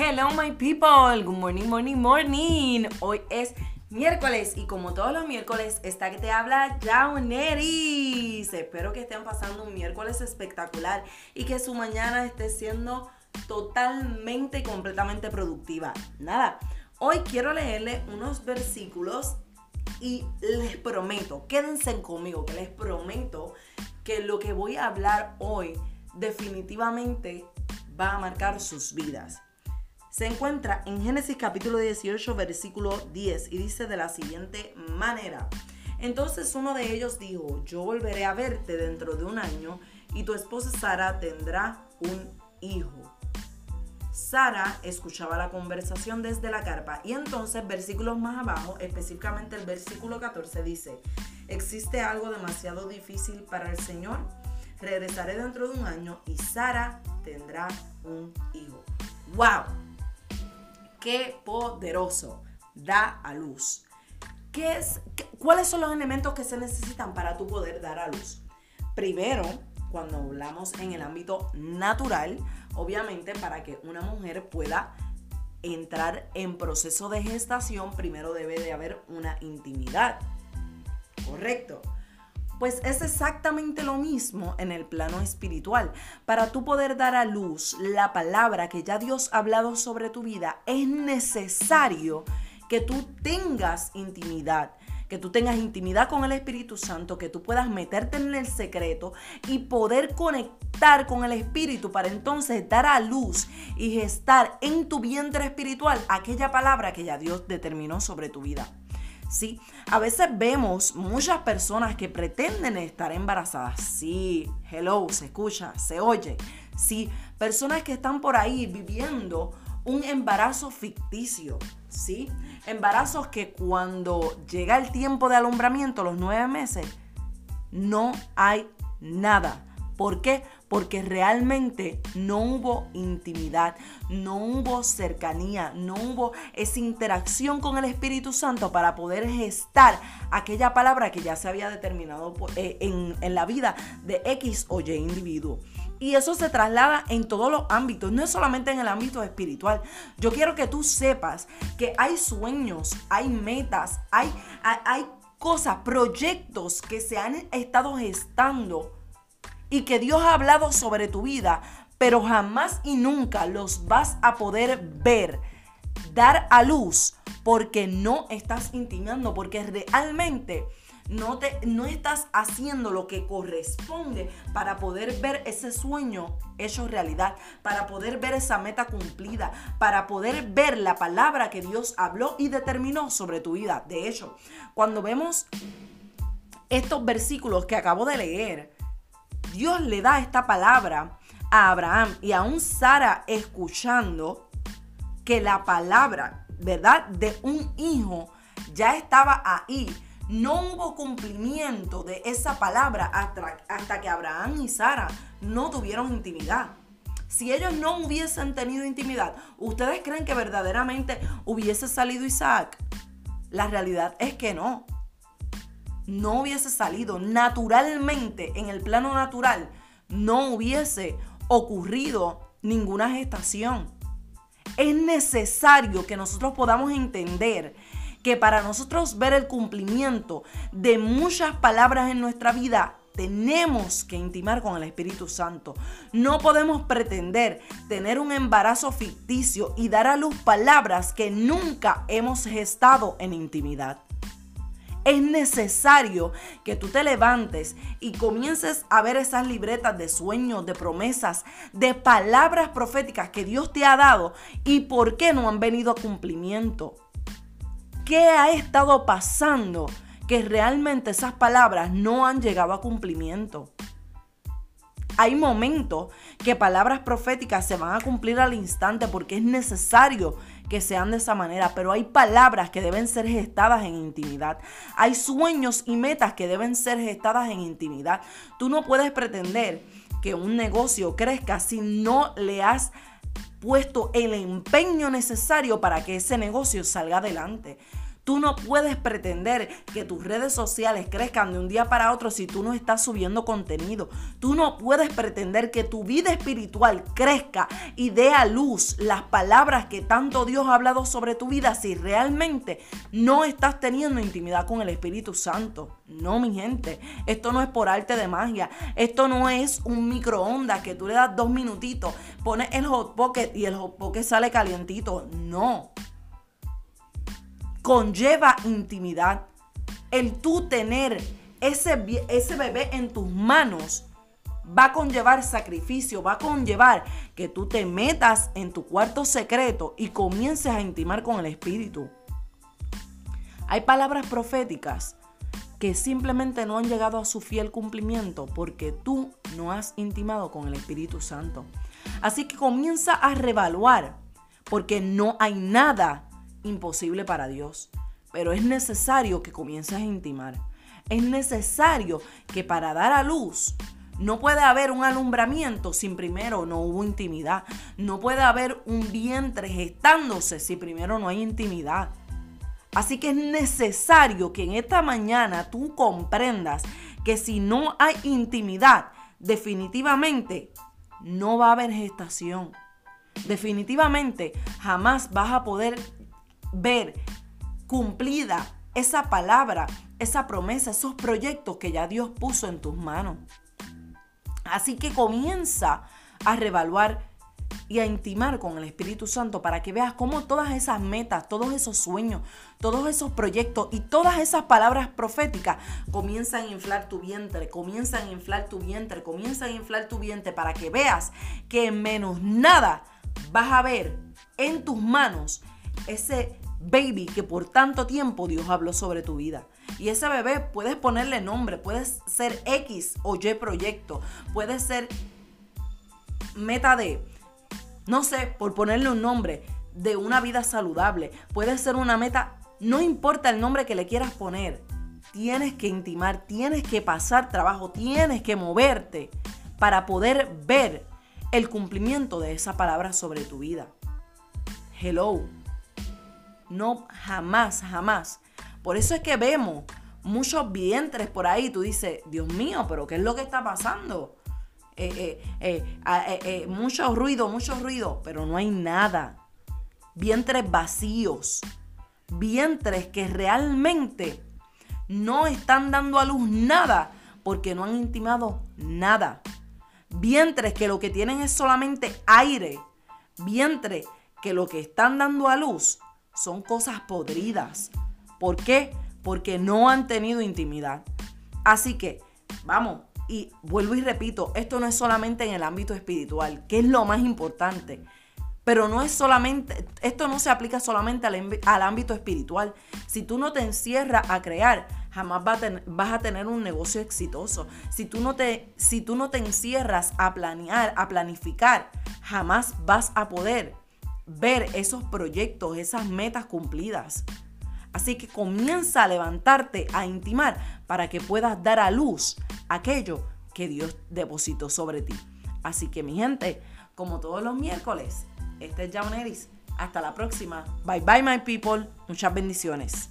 Hello my people, good morning, morning, morning. Hoy es miércoles y como todos los miércoles está que te habla Jauneris. Espero que estén pasando un miércoles espectacular y que su mañana esté siendo totalmente y completamente productiva. Nada, hoy quiero leerle unos versículos y les prometo, quédense conmigo, que les prometo que lo que voy a hablar hoy definitivamente va a marcar sus vidas. Se encuentra en Génesis capítulo 18, versículo 10 y dice de la siguiente manera. Entonces uno de ellos dijo, yo volveré a verte dentro de un año y tu esposa Sara tendrá un hijo. Sara escuchaba la conversación desde la carpa y entonces versículos más abajo, específicamente el versículo 14 dice, ¿existe algo demasiado difícil para el Señor? Regresaré dentro de un año y Sara tendrá un hijo. ¡Wow! ¡Qué poderoso! Da a luz. ¿Qué es, ¿Cuáles son los elementos que se necesitan para tu poder dar a luz? Primero, cuando hablamos en el ámbito natural, obviamente para que una mujer pueda entrar en proceso de gestación, primero debe de haber una intimidad. ¿Correcto? Pues es exactamente lo mismo en el plano espiritual. Para tú poder dar a luz la palabra que ya Dios ha hablado sobre tu vida, es necesario que tú tengas intimidad que tú tengas intimidad con el Espíritu Santo, que tú puedas meterte en el secreto y poder conectar con el Espíritu para entonces dar a luz y gestar en tu vientre espiritual aquella palabra que ya Dios determinó sobre tu vida. ¿Sí? A veces vemos muchas personas que pretenden estar embarazadas. Sí, hello, se escucha, se oye. Sí, personas que están por ahí viviendo un embarazo ficticio, ¿sí? Embarazos que cuando llega el tiempo de alumbramiento, los nueve meses, no hay nada. ¿Por qué? Porque realmente no hubo intimidad, no hubo cercanía, no hubo esa interacción con el Espíritu Santo para poder gestar aquella palabra que ya se había determinado eh, en, en la vida de X o Y individuo. Y eso se traslada en todos los ámbitos, no es solamente en el ámbito espiritual. Yo quiero que tú sepas que hay sueños, hay metas, hay, hay, hay cosas, proyectos que se han estado gestando y que Dios ha hablado sobre tu vida, pero jamás y nunca los vas a poder ver, dar a luz, porque no estás intimando, porque realmente no, te, no estás haciendo lo que corresponde para poder ver ese sueño hecho realidad, para poder ver esa meta cumplida, para poder ver la palabra que Dios habló y determinó sobre tu vida. De hecho, cuando vemos estos versículos que acabo de leer, Dios le da esta palabra a Abraham y aún Sara escuchando que la palabra, ¿verdad? De un hijo ya estaba ahí. No hubo cumplimiento de esa palabra hasta, que Abraham y Sara no tuvieron intimidad. Si ellos no hubiesen tenido intimidad, ¿ustedes creen que verdaderamente hubiese salido Isaac? La realidad es que no no hubiese salido naturalmente, en el plano natural, no hubiese ocurrido ninguna gestación. Es necesario que nosotros podamos entender que para nosotros ver el cumplimiento de muchas palabras en nuestra vida, tenemos que intimar con el Espíritu Santo. No podemos pretender tener un embarazo ficticio y dar a luz palabras que nunca hemos gestado en intimidad es necesario que tú te levantes y comiences a ver esas libretas de sueños, de promesas, de palabras proféticas que Dios te ha dado y por qué no han venido a cumplimiento. ¿Qué ha estado pasando que realmente esas palabras no han llegado a cumplimiento? Hay momentos que palabras proféticas se van a cumplir al instante porque es necesario que sean de esa manera, pero hay palabras que deben ser gestadas en intimidad. Hay sueños y metas que deben ser gestadas en intimidad. Tú no puedes pretender que un negocio crezca si no le has puesto el empeño necesario para que ese negocio salga adelante. Tú no puedes pretender que tus redes sociales crezcan de un día para otro si tú no estás subiendo contenido. Tú no puedes pretender que tu vida espiritual crezca y dé a luz las palabras que tanto Dios ha hablado sobre tu vida si realmente no estás teniendo intimidad con el Espíritu Santo. No, mi gente, esto no es por arte de magia. Esto no es un microondas que tú le das dos minutitos, pones el hot pocket y el hot pocket sale calientito. No conlleva intimidad. El tú tener ese, ese bebé en tus manos va a conllevar sacrificio, va a conllevar que tú te metas en tu cuarto secreto y comiences a intimar con el Espíritu. Hay palabras proféticas que simplemente no han llegado a su fiel cumplimiento porque tú no has intimado con el Espíritu Santo. Así que comienza a revaluar porque no hay nada imposible para Dios. Pero es necesario que comiences a intimar. Es necesario que para dar a luz no puede haber un alumbramiento sin primero no hubo intimidad. No puede haber un vientre gestándose si primero no hay intimidad. Así que es necesario que en esta mañana tú comprendas que si no hay intimidad, definitivamente no va a haber gestación. Definitivamente jamás vas a poder ver cumplida esa palabra, esa promesa, esos proyectos que ya Dios puso en tus manos. Así que comienza a revaluar y a intimar con el Espíritu Santo para que veas cómo todas esas metas, todos esos sueños, todos esos proyectos y todas esas palabras proféticas comienzan a inflar tu vientre, comienzan a inflar tu vientre, comienzan a inflar tu vientre para que veas que en menos nada vas a ver en tus manos ese baby que por tanto tiempo Dios habló sobre tu vida. Y ese bebé puedes ponerle nombre, puedes ser X o Y proyecto, puede ser meta de, no sé, por ponerle un nombre, de una vida saludable, puede ser una meta, no importa el nombre que le quieras poner, tienes que intimar, tienes que pasar trabajo, tienes que moverte para poder ver el cumplimiento de esa palabra sobre tu vida. Hello. No, jamás, jamás. Por eso es que vemos muchos vientres por ahí. Tú dices, Dios mío, pero ¿qué es lo que está pasando? Eh, eh, eh, mucho ruido, mucho ruido, pero no hay nada. Vientres vacíos. Vientres que realmente no están dando a luz nada porque no han intimado nada. Vientres que lo que tienen es solamente aire. Vientres que lo que están dando a luz son cosas podridas. ¿Por qué? Porque no han tenido intimidad. Así que, vamos, y vuelvo y repito, esto no es solamente en el ámbito espiritual, que es lo más importante. Pero no es solamente, esto no se aplica solamente al, ámbito espiritual. Si tú no te encierras a crear, jamás vas a tener un negocio exitoso. Si tú, no te, si tú no te encierras a planear, a planificar, jamás vas a poder ver esos proyectos, esas metas cumplidas. Así que comienza a levantarte, a intimar, para que puedas dar a luz aquello que Dios depositó sobre ti. Así que mi gente, como todos los miércoles, este es Jauneris. Hasta la próxima. Bye bye my people. Muchas bendiciones.